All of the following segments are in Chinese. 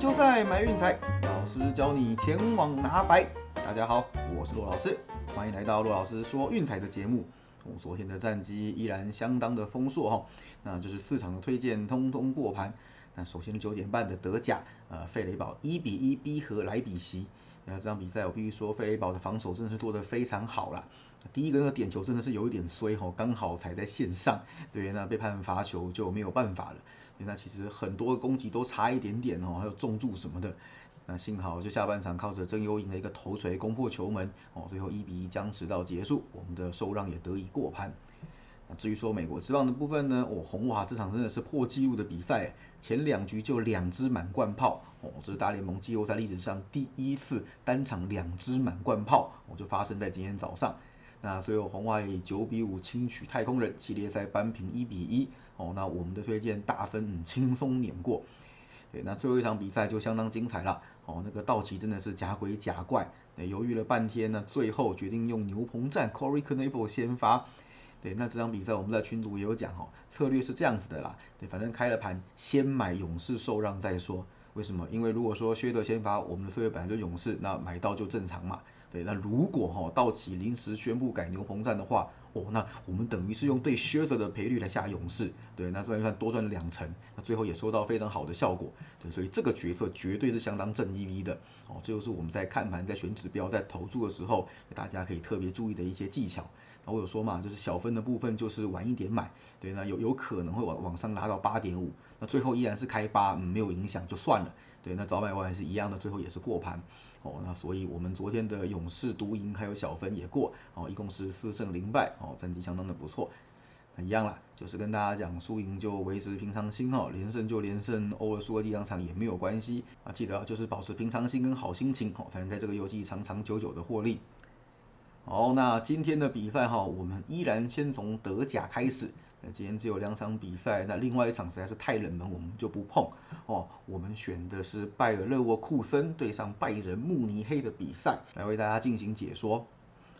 球赛买运彩，老师教你前往拿白。大家好，我是骆老师，欢迎来到骆老师说运彩的节目。我昨天的战绩依然相当的丰硕哈，那就是四场的推荐通通过盘。那首先九点半的德甲，呃，费雷堡一比一逼和莱比锡。那这场比赛我必须说，费雷堡的防守真的是做得非常好啦。第一个那个点球真的是有一点衰哈，刚好踩在线上，对，那被判罚球就没有办法了。那其实很多攻击都差一点点哦，还有重注什么的。那幸好就下半场靠着曾优莹的一个头锤攻破球门哦，最后一比一僵持到结束，我们的受让也得以过盘。那至于说美国之棒的部分呢，哦，红袜这场真的是破纪录的比赛，前两局就两支满贯炮哦，这是大联盟季后赛历史上第一次单场两支满贯炮，哦，就发生在今天早上。那最后红袜以九比五轻取太空人，系列赛扳平一比一。哦，那我们的推荐大分轻松碾过。对，那最后一场比赛就相当精彩了。哦，那个道奇真的是假鬼假怪，犹豫了半天呢，最后决定用牛棚战，Corey c a n a b l e 先发。对，那这场比赛我们在群组也有讲哦，策略是这样子的啦。对，反正开了盘，先买勇士受让再说。为什么？因为如果说薛德先发，我们的策略本来就勇士，那买到就正常嘛。对，那如果哈道奇临时宣布改牛棚战的话，哦，那我们等于是用对靴子的赔率来下勇士，对，那算一算多赚了两成，那最后也收到非常好的效果，对，所以这个决策绝对是相当正 EV 的，哦，这就是我们在看盘、在选指标、在投注的时候，大家可以特别注意的一些技巧。我有说嘛，就是小分的部分就是晚一点买，对，那有有可能会往往上拉到八点五，那最后依然是开八，嗯，没有影响就算了，对，那早买晚是一样的，最后也是过盘。哦，那所以我们昨天的勇士独赢还有小分也过，哦，一共是四胜零败，哦，战绩相当的不错。一样啦，就是跟大家讲，输赢就维持平常心哦，连胜就连胜，偶尔输个一两场也没有关系啊。记得就是保持平常心跟好心情，哦，才能在这个游戏长长久久的获利。好，那今天的比赛哈，我们依然先从德甲开始。那今天只有两场比赛，那另外一场实在是太冷门，我们就不碰哦。我们选的是拜尔勒沃库森对上拜仁慕尼黑的比赛，来为大家进行解说。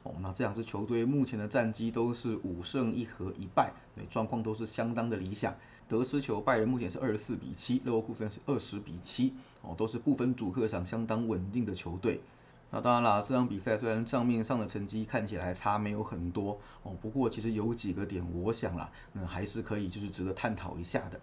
哦，那这两支球队目前的战绩都是五胜一和一败，对，状况都是相当的理想。得失球拜仁目前是二十四比七，勒沃库森是二十比七，哦，都是不分主客场相当稳定的球队。那当然啦，这场比赛虽然账面上的成绩看起来差没有很多哦，不过其实有几个点，我想啦，那还是可以就是值得探讨一下的。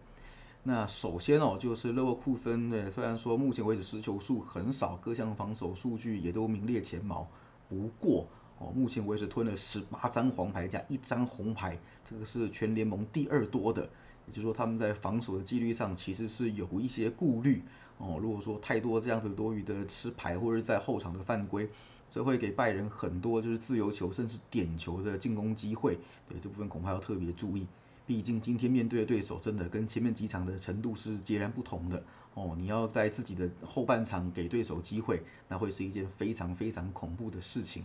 那首先哦，就是勒沃库森呢，虽然说目前为止失球数很少，各项防守数据也都名列前茅，不过哦，目前为止吞了十八张黄牌加一张红牌，这个是全联盟第二多的。也就是说，他们在防守的纪律上其实是有一些顾虑哦。如果说太多这样子多余的吃牌或者在后场的犯规，这会给拜仁很多就是自由球甚至点球的进攻机会。对这部分恐怕要特别注意。毕竟今天面对的对手真的跟前面几场的程度是截然不同的哦。你要在自己的后半场给对手机会，那会是一件非常非常恐怖的事情。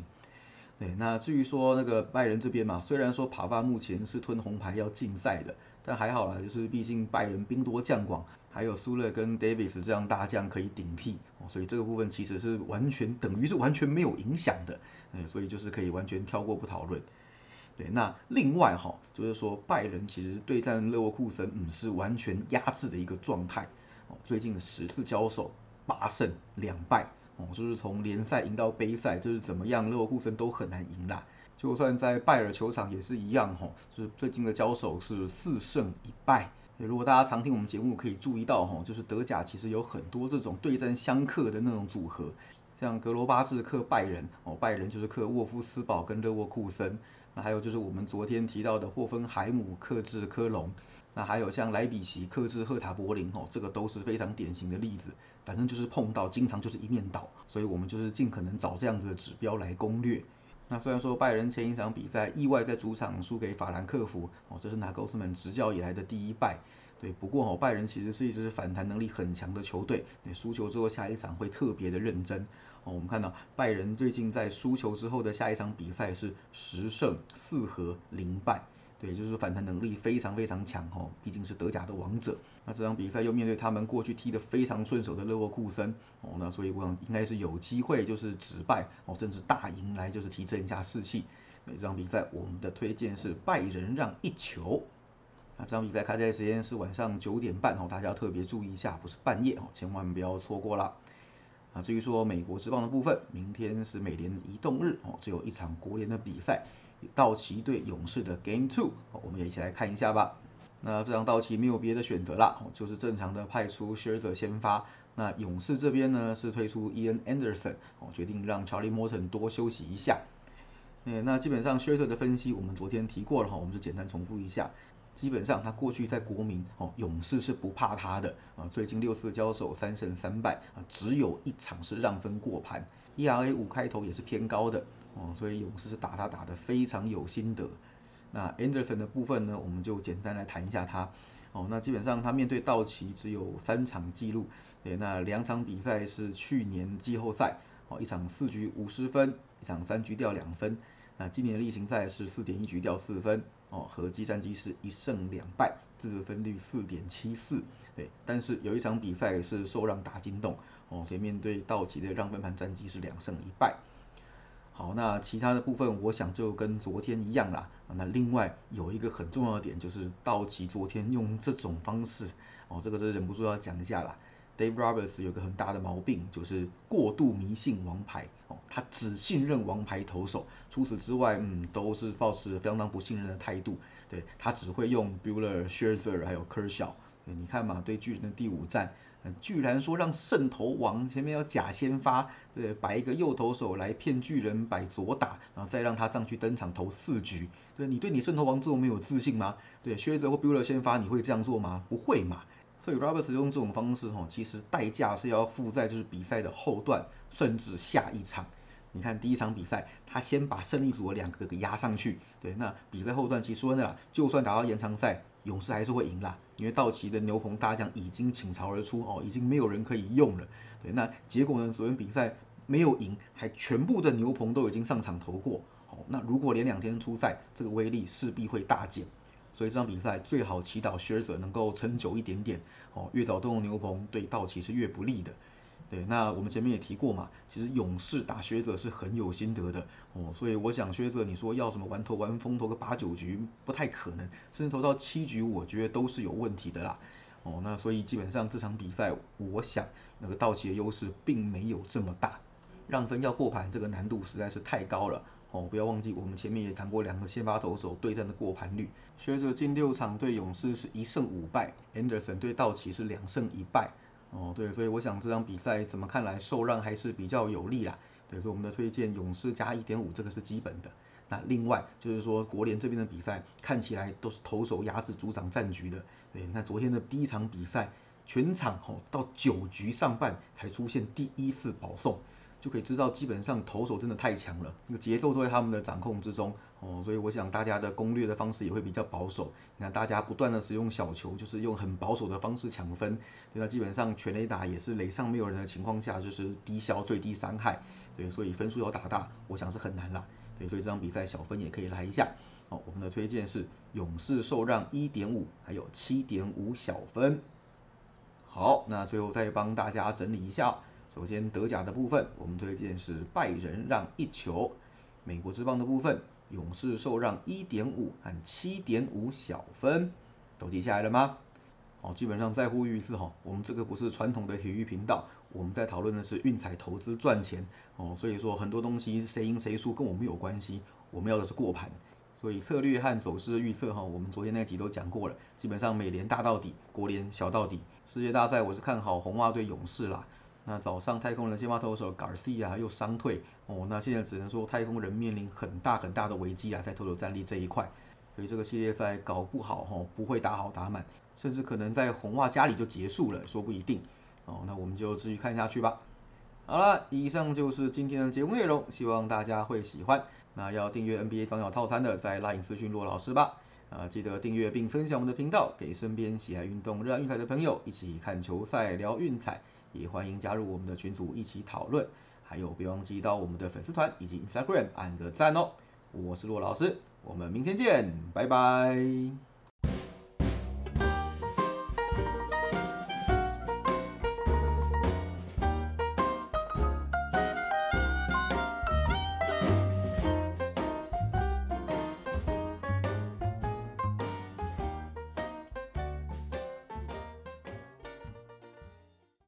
对，那至于说那个拜仁这边嘛，虽然说帕巴目前是吞红牌要禁赛的。但还好啦，就是毕竟拜仁兵多将广，还有苏勒跟 Davis 这样大将可以顶替，所以这个部分其实是完全等于是完全没有影响的，嗯，所以就是可以完全跳过不讨论。对，那另外哈，就是说拜仁其实对战勒沃库森，嗯，是完全压制的一个状态，哦，最近的十次交手八胜两败，就是从联赛赢到杯赛，就是怎么样勒沃库森都很难赢啦。就算在拜尔球场也是一样吼，就是最近的交手是四胜一败。如果大家常听我们节目，可以注意到吼，就是德甲其实有很多这种对战相克的那种组合，像格罗巴治克拜仁哦，拜仁就是克沃夫斯堡跟勒沃库森，那还有就是我们昨天提到的霍芬海姆克制科隆，那还有像莱比锡克制赫塔柏林哦，这个都是非常典型的例子。反正就是碰到经常就是一面倒，所以我们就是尽可能找这样子的指标来攻略。那虽然说拜仁前一场比赛意外在主场输给法兰克福，哦，这是拿高斯曼执教以来的第一败，对。不过哦，拜仁其实是一支反弹能力很强的球队，对，输球之后下一场会特别的认真。哦，我们看到拜仁最近在输球之后的下一场比赛是十胜四和零败。对，就是反弹能力非常非常强哦，毕竟是德甲的王者。那这场比赛又面对他们过去踢得非常顺手的勒沃库森哦，那所以我想应该是有机会就是止败哦，甚至大赢来就是提振一下士气。那这场比赛我们的推荐是拜仁让一球。那这场比赛开赛时间是晚上九点半哦，大家要特别注意一下，不是半夜哦，千万不要错过了。啊，至于说美国之棒的部分，明天是美联移动日哦，只有一场国联的比赛，道奇对勇士的 Game Two，我们也一起来看一下吧。那这张道奇没有别的选择啦，就是正常的派出 Scherzer 先发。那勇士这边呢是推出 Ian Anderson，哦，决定让 Charlie Morton 多休息一下。嗯，那基本上 Scherzer 的分析我们昨天提过了哈，我们就简单重复一下。基本上他过去在国民哦，勇士是不怕他的啊，最近六次交手三胜三败啊，只有一场是让分过盘，ERA 五开头也是偏高的哦，所以勇士是打他打得非常有心得。那 Anderson 的部分呢，我们就简单来谈一下他哦，那基本上他面对道奇只有三场记录。对，那两场比赛是去年季后赛，哦，一场四局五十分，一场三局掉两分。那今年的例行赛是四点一局掉四分，哦，合计战绩是一胜两败，自责分率四点七四。对，但是有一场比赛是受让打惊动，哦，所以面对道奇的让分盘战绩是两胜一败。好，那其他的部分我想就跟昨天一样啦。那另外有一个很重要的点就是道奇昨天用这种方式，哦，这个是忍不住要讲一下啦。Dave Roberts 有个很大的毛病，就是过度迷信王牌哦，他只信任王牌投手，除此之外，嗯，都是保持相当不信任的态度。对他只会用 Buehler、Scherzer 还有 Kershaw。你看嘛，对巨人的第五战，居然说让圣投王前面要假先发，对，摆一个右投手来骗巨人摆左打，然后再让他上去登场投四局。对你对你圣投王这么没有自信吗？对，Scherzer 或 Buehler 先发，你会这样做吗？不会嘛。所以 Roberts 用这种方式哈，其实代价是要付在就是比赛的后段，甚至下一场。你看第一场比赛，他先把胜利组的两个给压上去，对，那比赛后段其实说真的啦，就算打到延长赛，勇士还是会赢啦，因为道奇的牛棚大将已经倾巢而出哦，已经没有人可以用了。对，那结果呢，昨天比赛没有赢，还全部的牛棚都已经上场投过，哦，那如果连两天出赛，这个威力势必会大减。所以这场比赛最好祈祷学者能够撑久一点点哦，越早动用牛棚对道奇是越不利的。对，那我们前面也提过嘛，其实勇士打靴者是很有心得的哦，所以我想靴者你说要什么玩投玩风投个八九局不太可能，甚至投到七局我觉得都是有问题的啦。哦，那所以基本上这场比赛我想那个道奇的优势并没有这么大，让分要过盘这个难度实在是太高了。哦，不要忘记，我们前面也谈过两个先发投手对战的过盘率。学者近六场对勇士是一胜五败，Anderson 对道奇是两胜一败。哦，对，所以我想这场比赛怎么看来受让还是比较有利啦。对，所以我们的推荐勇士加一点五，这个是基本的。那另外就是说国联这边的比赛看起来都是投手压制主场战局的。对，你看昨天的第一场比赛，全场哦到九局上半才出现第一次保送。就可以知道，基本上投手真的太强了，那个节奏都在他们的掌控之中哦，所以我想大家的攻略的方式也会比较保守。你看大家不断的使用小球，就是用很保守的方式抢分，对那基本上全垒打也是垒上没有人的情况下，就是低消最低伤害，对，所以分数要打大，我想是很难啦，对，所以这场比赛小分也可以来一下哦。我们的推荐是勇士受让一点五，还有七点五小分。好，那最后再帮大家整理一下。首先德甲的部分，我们推荐是拜仁让一球；美国之棒的部分，勇士受让一点五和七点五小分，都记下来了吗？哦，基本上再呼吁一次哈，我们这个不是传统的体育频道，我们在讨论的是运彩投资赚钱哦，所以说很多东西谁赢谁输跟我们有关系，我们要的是过盘，所以策略和走势预测哈，我们昨天那集都讲过了，基本上美联大到底，国联小到底，世界大赛我是看好红袜队勇士啦。那早上太空人先发投手 Garcia 又伤退哦，那现在只能说太空人面临很大很大的危机啊，在投手战力这一块，所以这个系列赛搞不好哈，不会打好打满，甚至可能在红袜家里就结束了，说不一定哦。那我们就继续看下去吧。好了，以上就是今天的节目内容，希望大家会喜欢。那要订阅 NBA 早鸟套餐的，在拉影私讯骆老师吧。啊，记得订阅并分享我们的频道，给身边喜爱运动、热爱运彩的朋友一起看球赛、聊运彩。也欢迎加入我们的群组一起讨论，还有别忘记到我们的粉丝团以及 Instagram 按个赞哦。我是洛老师，我们明天见，拜拜。